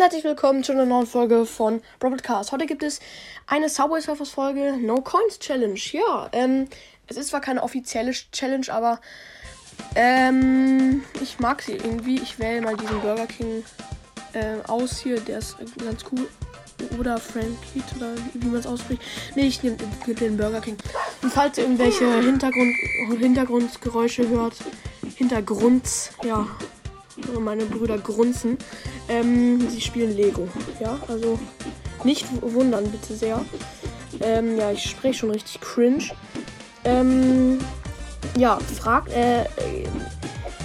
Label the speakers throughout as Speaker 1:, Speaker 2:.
Speaker 1: herzlich willkommen zu einer neuen Folge von Cast. Heute gibt es eine Subway Surfers Folge No Coins Challenge. Ja, ähm, es ist zwar keine offizielle Challenge, aber ähm, ich mag sie irgendwie. Ich wähle mal diesen Burger King äh, aus hier, der ist ganz cool. Oder Frankie oder wie, man es ausspricht. Ne, ich nehme den Burger King. Und falls ihr irgendwelche Hintergrund, Hintergrundgeräusche hört, Hintergrunds, ja, meine Brüder grunzen. Ähm, sie spielen Lego. Ja, also nicht wundern bitte sehr. Ähm, ja, ich spreche schon richtig cringe. Ähm, ja, fragt, äh,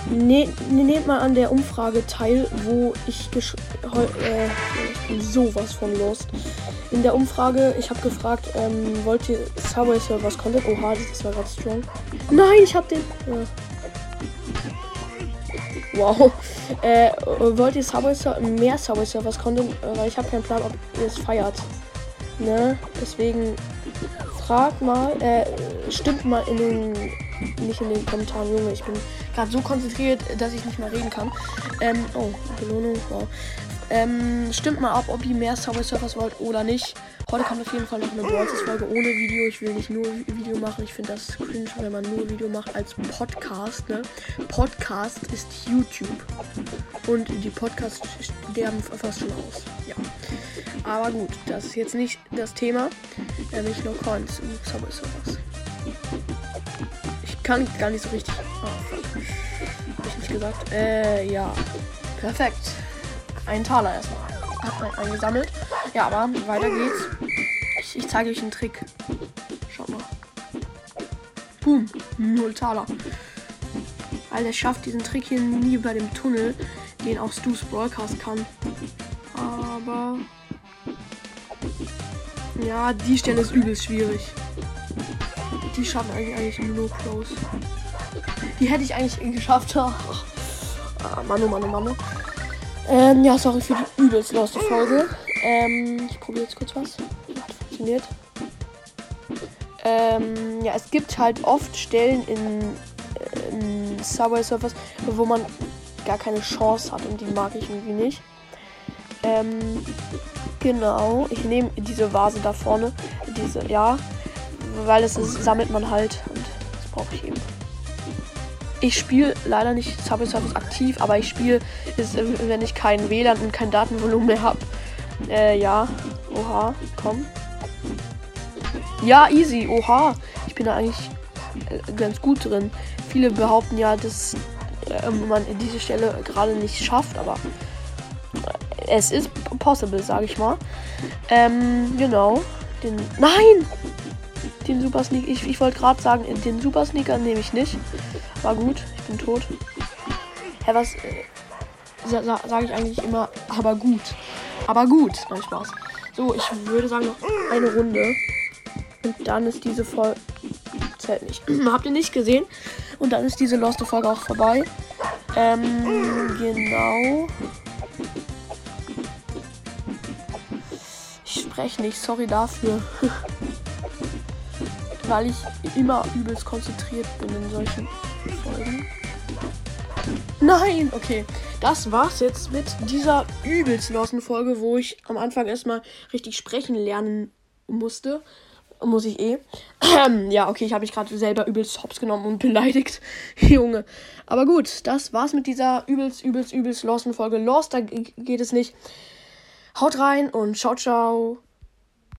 Speaker 1: ne, ne, nehmt mal an der Umfrage teil, wo ich, äh, ich bin sowas von lost. In der Umfrage, ich habe gefragt, ähm, wollt ihr Subway Servers Content? Oha, das war gerade strong. Nein, ich habe den. Ja. Wow. Äh, wollt ihr Subway mehr Subway Surfers Content? Weil ich habe keinen Plan, ob ihr es feiert. Ne? Deswegen fragt mal, äh, stimmt mal in den, nicht in den Kommentaren, Junge. Ich bin gerade so konzentriert, dass ich nicht mehr reden kann. Ähm, oh, Belohnung, wow. Ähm, stimmt mal ab, ob ihr mehr Subway Surfers wollt oder nicht. Heute kommt auf jeden Fall noch eine Brawlers-Folge ohne Video. Ich will nicht nur Video machen. Ich finde das cringe, wenn man nur Video macht als Podcast. Ne? Podcast ist YouTube. Und die Podcasts sterben fast schon aus. Ja. Aber gut, das ist jetzt nicht das Thema. Nämlich nur Coins und Subway Surfers. Ich kann gar nicht so richtig. Oh. Hab ich nicht gesagt. Äh, ja. Perfekt. Ein Taler erstmal. Eingesammelt. Ja, aber weiter geht's. Ich, ich zeige euch einen Trick. Schaut mal. Boom. Null Taler. Weil er schafft diesen Trick hier nie bei dem Tunnel, den auch Stu's Broadcast kann. Aber. Ja, die Stelle ist übelst schwierig. Die schaffen eigentlich, eigentlich nur Close. Die hätte ich eigentlich geschafft. ah, Mano, Mano, Mano. Ähm, ja, sorry für die übelst loste Folge. Ähm, ich probiere jetzt kurz was. Hat funktioniert. Ähm, ja, es gibt halt oft Stellen in, in Subway Surfers, wo man gar keine Chance hat und die mag ich irgendwie nicht. Ähm, genau. Ich nehme diese Vase da vorne. Diese, ja. Weil es ist, sammelt man halt und das brauche ich eben. Ich spiele leider nicht Subway Surfers aktiv, aber ich spiele, wenn ich kein WLAN und kein Datenvolumen mehr habe. Äh, ja. Oha, komm. Ja, easy. Oha. Ich bin da eigentlich äh, ganz gut drin. Viele behaupten ja, dass äh, man diese Stelle gerade nicht schafft, aber äh, es ist possible, sage ich mal. Ähm, genau. Den. Nein! Den Super Sneaker. Ich, ich wollte gerade sagen, den Super Sneaker nehme ich nicht. War gut, ich bin tot. Hä, was äh, sa sage ich eigentlich immer? Aber gut. Aber gut, nein, Spaß. So, ich würde sagen, noch eine Runde. Und dann ist diese Folge. Zählt nicht. Habt ihr nicht gesehen? Und dann ist diese Lost Folge auch vorbei. Ähm, genau. Ich spreche nicht, sorry dafür. Weil ich immer übelst konzentriert bin in solchen Folgen. Nein, okay. Das war's jetzt mit dieser übelst losen Folge, wo ich am Anfang erstmal richtig sprechen lernen musste. Muss ich eh. ja, okay, ich habe mich gerade selber übelst hops genommen und beleidigt. Junge. Aber gut, das war's mit dieser übelst, übelst, übelst losen Folge. Lost, da geht es nicht. Haut rein und ciao, ciao.